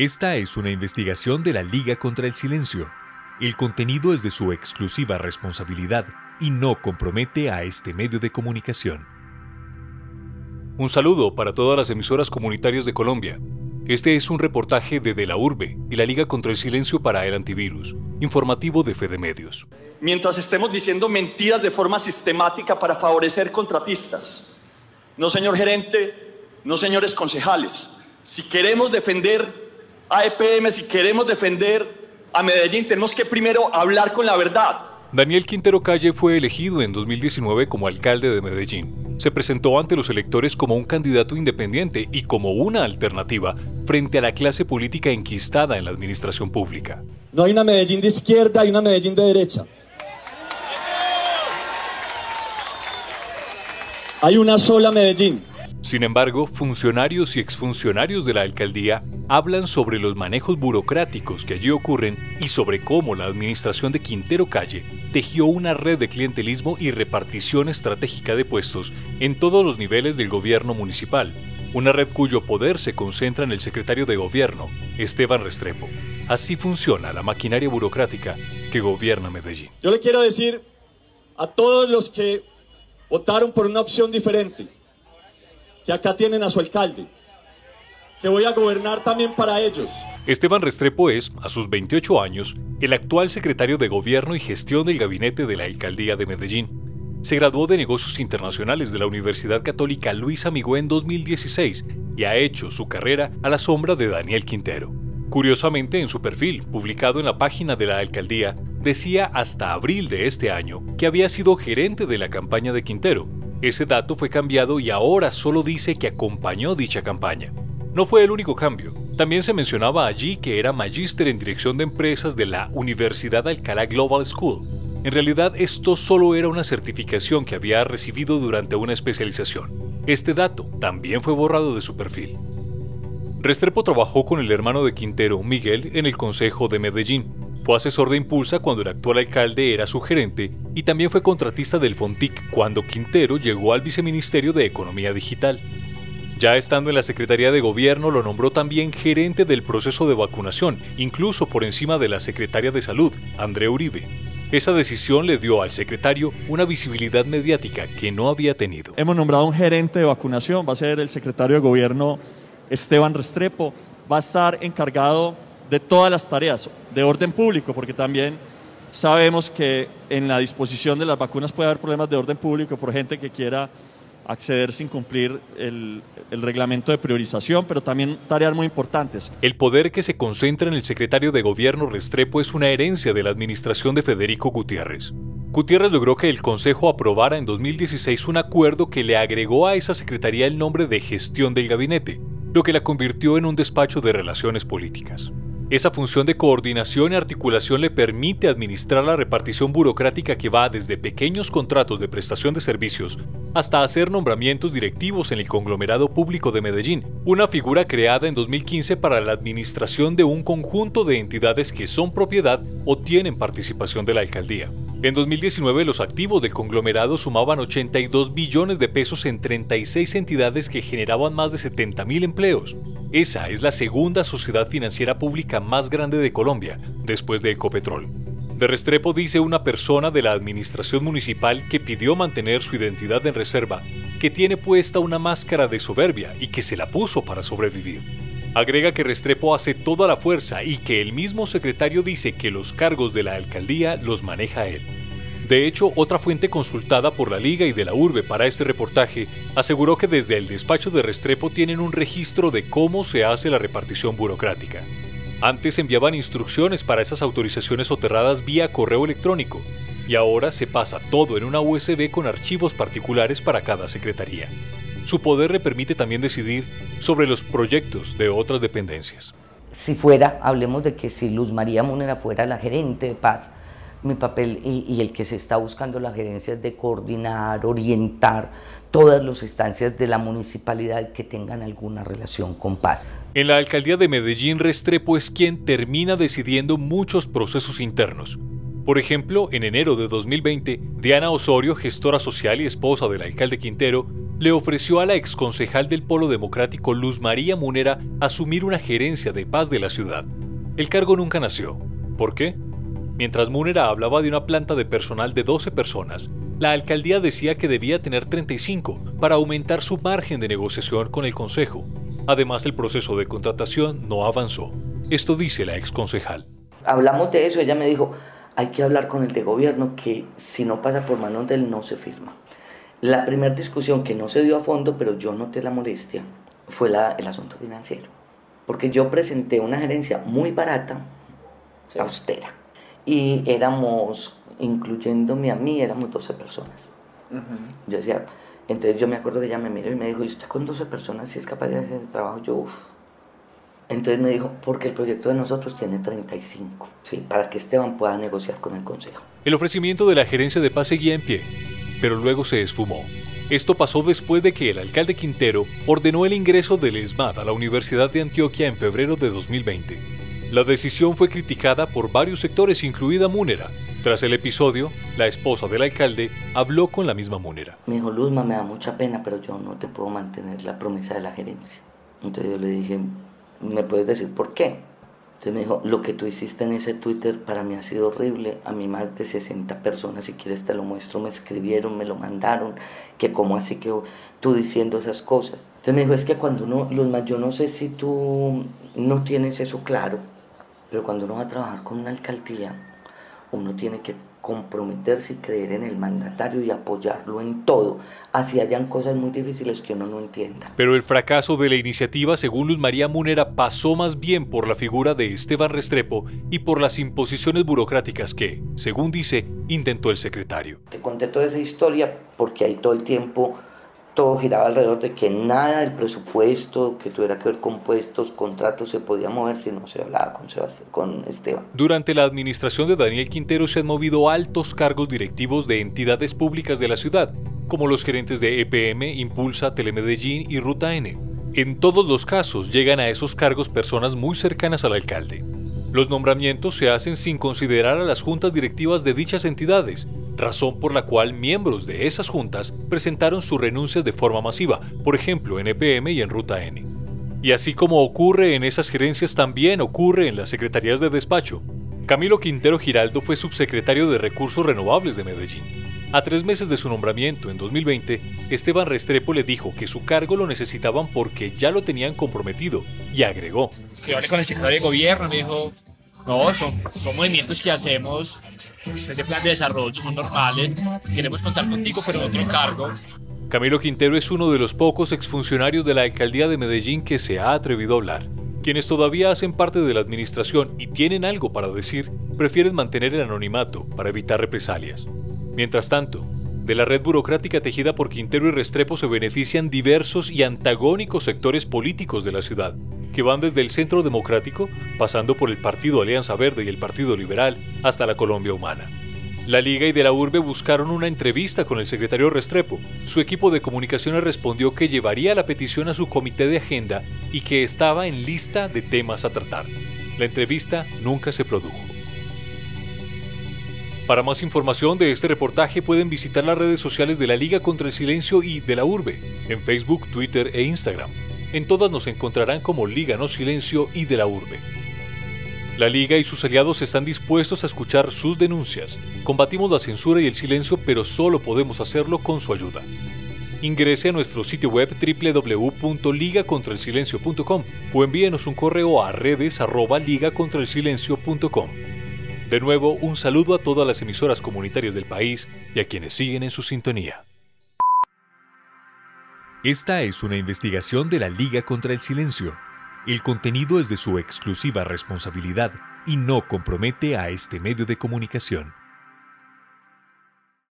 Esta es una investigación de la Liga contra el Silencio. El contenido es de su exclusiva responsabilidad y no compromete a este medio de comunicación. Un saludo para todas las emisoras comunitarias de Colombia. Este es un reportaje de De la Urbe y la Liga contra el Silencio para el Antivirus, informativo de Fede Medios. Mientras estemos diciendo mentiras de forma sistemática para favorecer contratistas. No, señor gerente, no, señores concejales. Si queremos defender a EPM, si queremos defender a Medellín, tenemos que primero hablar con la verdad. Daniel Quintero Calle fue elegido en 2019 como alcalde de Medellín. Se presentó ante los electores como un candidato independiente y como una alternativa frente a la clase política enquistada en la administración pública. No hay una Medellín de izquierda, hay una Medellín de derecha. Hay una sola Medellín. Sin embargo, funcionarios y exfuncionarios de la alcaldía hablan sobre los manejos burocráticos que allí ocurren y sobre cómo la administración de Quintero Calle tejió una red de clientelismo y repartición estratégica de puestos en todos los niveles del gobierno municipal, una red cuyo poder se concentra en el secretario de gobierno, Esteban Restrepo. Así funciona la maquinaria burocrática que gobierna Medellín. Yo le quiero decir a todos los que votaron por una opción diferente, que acá tienen a su alcalde, que voy a gobernar también para ellos. Esteban Restrepo es, a sus 28 años, el actual secretario de Gobierno y Gestión del Gabinete de la Alcaldía de Medellín. Se graduó de Negocios Internacionales de la Universidad Católica Luis Amigó en 2016 y ha hecho su carrera a la sombra de Daniel Quintero. Curiosamente, en su perfil, publicado en la página de la alcaldía, decía hasta abril de este año que había sido gerente de la campaña de Quintero, ese dato fue cambiado y ahora solo dice que acompañó dicha campaña. No fue el único cambio. También se mencionaba allí que era magíster en dirección de empresas de la Universidad Alcalá Global School. En realidad esto solo era una certificación que había recibido durante una especialización. Este dato también fue borrado de su perfil. Restrepo trabajó con el hermano de Quintero, Miguel, en el Consejo de Medellín, fue asesor de Impulsa cuando el actual alcalde era su gerente y también fue contratista del Fontic cuando Quintero llegó al viceministerio de Economía Digital. Ya estando en la Secretaría de Gobierno lo nombró también gerente del proceso de vacunación, incluso por encima de la secretaria de Salud, André Uribe. Esa decisión le dio al secretario una visibilidad mediática que no había tenido. Hemos nombrado un gerente de vacunación, va a ser el secretario de Gobierno Esteban Restrepo, va a estar encargado de todas las tareas de orden público, porque también sabemos que en la disposición de las vacunas puede haber problemas de orden público por gente que quiera acceder sin cumplir el, reglamento de priorización, pero también tareas muy importantes. El poder que se concentra en el secretario de Gobierno Restrepo es una herencia de la administración de Federico Gutiérrez. Gutiérrez logró que el Consejo aprobara en 2016 un acuerdo que le agregó a esa secretaría el nombre de gestión del gabinete, lo que la convirtió en un despacho de relaciones políticas. Esa función de coordinación y articulación le permite administrar la repartición burocrática que va desde pequeños contratos de prestación de servicios hasta hacer nombramientos directivos en el conglomerado público de Medellín, una figura creada en 2015 para la administración de un conjunto de entidades que son propiedad o tienen participación de la alcaldía. En 2019 los activos del conglomerado sumaban 82 billones de pesos en 36 entidades que generaban más de 70 mil empleos. Esa es la segunda sociedad financiera pública más grande de Colombia, después de Ecopetrol. De Restrepo dice una persona de la administración municipal que pidió mantener su identidad en reserva, que tiene puesta una máscara de soberbia y que se la puso para sobrevivir. Agrega que Restrepo hace toda la fuerza y que el mismo secretario dice que los cargos de la alcaldía los maneja él. De hecho, otra fuente consultada por la Liga y de la Urbe para este reportaje aseguró que desde el despacho de Restrepo tienen un registro de cómo se hace la repartición burocrática. Antes enviaban instrucciones para esas autorizaciones soterradas vía correo electrónico y ahora se pasa todo en una USB con archivos particulares para cada secretaría. Su poder le permite también decidir sobre los proyectos de otras dependencias. Si fuera, hablemos de que si Luz María Munera fuera la gerente de paz, mi papel y, el que se está buscando la gerencia es de coordinar, orientar todas las instancias de la municipalidad que tengan alguna relación con paz. En la alcaldía de Medellín, Restrepo es quien termina decidiendo muchos procesos internos. Por ejemplo, en enero de 2020, Diana Osorio, gestora social y esposa del alcalde Quintero, le ofreció a la exconcejal del Polo Democrático Luz María Munera asumir una gerencia de paz de la ciudad. El cargo nunca nació. ¿Por qué? Mientras Munera hablaba de una planta de personal de 12 personas, la alcaldía decía que debía tener 35 para aumentar su margen de negociación con el Consejo. Además, el proceso de contratación no avanzó. Esto dice la exconcejal. Hablamos de eso, ella me dijo, hay que hablar con el de gobierno que si no pasa por manos de él no se firma. La primera discusión que no se dio a fondo, pero yo noté la molestia, fue la, el asunto financiero. Porque yo presenté una gerencia muy barata, austera, y éramos, incluyéndome a mí, éramos 12 personas. Yo decía, entonces yo me acuerdo que ella me miró y me dijo, ¿y usted con 12 personas si es capaz de hacer el trabajo? Yo, uff. Entonces me dijo, porque el proyecto de nosotros tiene 35, ¿sí? para que Esteban pueda negociar con el Consejo. El ofrecimiento de la gerencia de paz seguía en pie, pero luego se esfumó. Esto pasó después de que el alcalde Quintero ordenó el ingreso del ESMAD a la Universidad de Antioquia en febrero de 2020. La decisión fue criticada por varios sectores, incluida Múnera. Tras el episodio, la esposa del alcalde habló con la misma Múnera. Me dijo, Luzma, me da mucha pena, pero yo no te puedo mantener la promesa de la gerencia. Entonces yo le dije, ¿me puedes decir por qué? Entonces me dijo, lo que tú hiciste en ese Twitter para mí ha sido horrible. A mí más de 60 personas, si quieres te lo muestro, me escribieron, me lo mandaron, que cómo así que tú diciendo esas cosas. Entonces me dijo, es que cuando uno, los yo no sé si tú no tienes eso claro, pero cuando uno va a trabajar con una alcaldía, uno tiene que comprometerse y creer en el mandatario y apoyarlo en todo, así hayan cosas muy difíciles que uno no entienda. Pero el fracaso de la iniciativa, según Luz María Munera, pasó más bien por la figura de Esteban Restrepo y por las imposiciones burocráticas que, según dice, intentó el secretario. Te conté toda esa historia porque ahí todo el tiempo todo giraba alrededor de que nada del presupuesto que tuviera que ver con puestos, contratos, se podía mover si no se hablaba con, con Esteban. Durante la administración de Daniel Quintero se han movido altos cargos directivos de entidades públicas de la ciudad, como los gerentes de EPM, Impulsa, Telemedellín y Ruta N. En todos los casos llegan a esos cargos personas muy cercanas al alcalde. Los nombramientos se hacen sin considerar a las juntas directivas de dichas entidades, razón por la cual miembros de esas juntas presentaron sus renuncias de forma masiva, por ejemplo en EPM y en Ruta N. Y así como ocurre en esas gerencias, también ocurre en las secretarías de despacho. Camilo Quintero Giraldo fue subsecretario de Recursos Renovables de Medellín. A tres meses de su nombramiento, en 2020, Esteban Restrepo le dijo que su cargo lo necesitaban porque ya lo tenían comprometido y agregó. Que hablé con el secretario de gobierno, me dijo, no, son, son movimientos que hacemos después de plan de desarrollo, son normales, queremos contar contigo, pero otro cargo. Camilo Quintero es uno de los pocos exfuncionarios de la alcaldía de Medellín que se ha atrevido a hablar. Quienes todavía hacen parte de la administración y tienen algo para decir, prefieren mantener el anonimato para evitar represalias. Mientras tanto, de la red burocrática tejida por Quintero y Restrepo se benefician diversos y antagónicos sectores políticos de la ciudad, van desde el Centro Democrático, pasando por el Partido Alianza Verde y el Partido Liberal, hasta la Colombia Humana. La Liga y de la Urbe buscaron una entrevista con el secretario Restrepo. Su equipo de comunicaciones respondió que llevaría la petición a su comité de agenda y que estaba en lista de temas a tratar. La entrevista nunca se produjo. Para más información de este reportaje pueden visitar las redes sociales de la Liga contra el Silencio y de la Urbe, en Facebook, Twitter e Instagram. En todas nos encontrarán como Liga No Silencio y de la Urbe. La Liga y sus aliados están dispuestos a escuchar sus denuncias. Combatimos la censura y el silencio, pero solo podemos hacerlo con su ayuda. Ingrese a nuestro sitio web www.ligacontraelsilencio.com o envíenos un correo a redes@ligacontraelsilencio.com. De nuevo, un saludo a todas las emisoras comunitarias del país y a quienes siguen en su sintonía. Esta es una investigación de la Liga contra el Silencio. El contenido es de su exclusiva responsabilidad y no compromete a este medio de comunicación.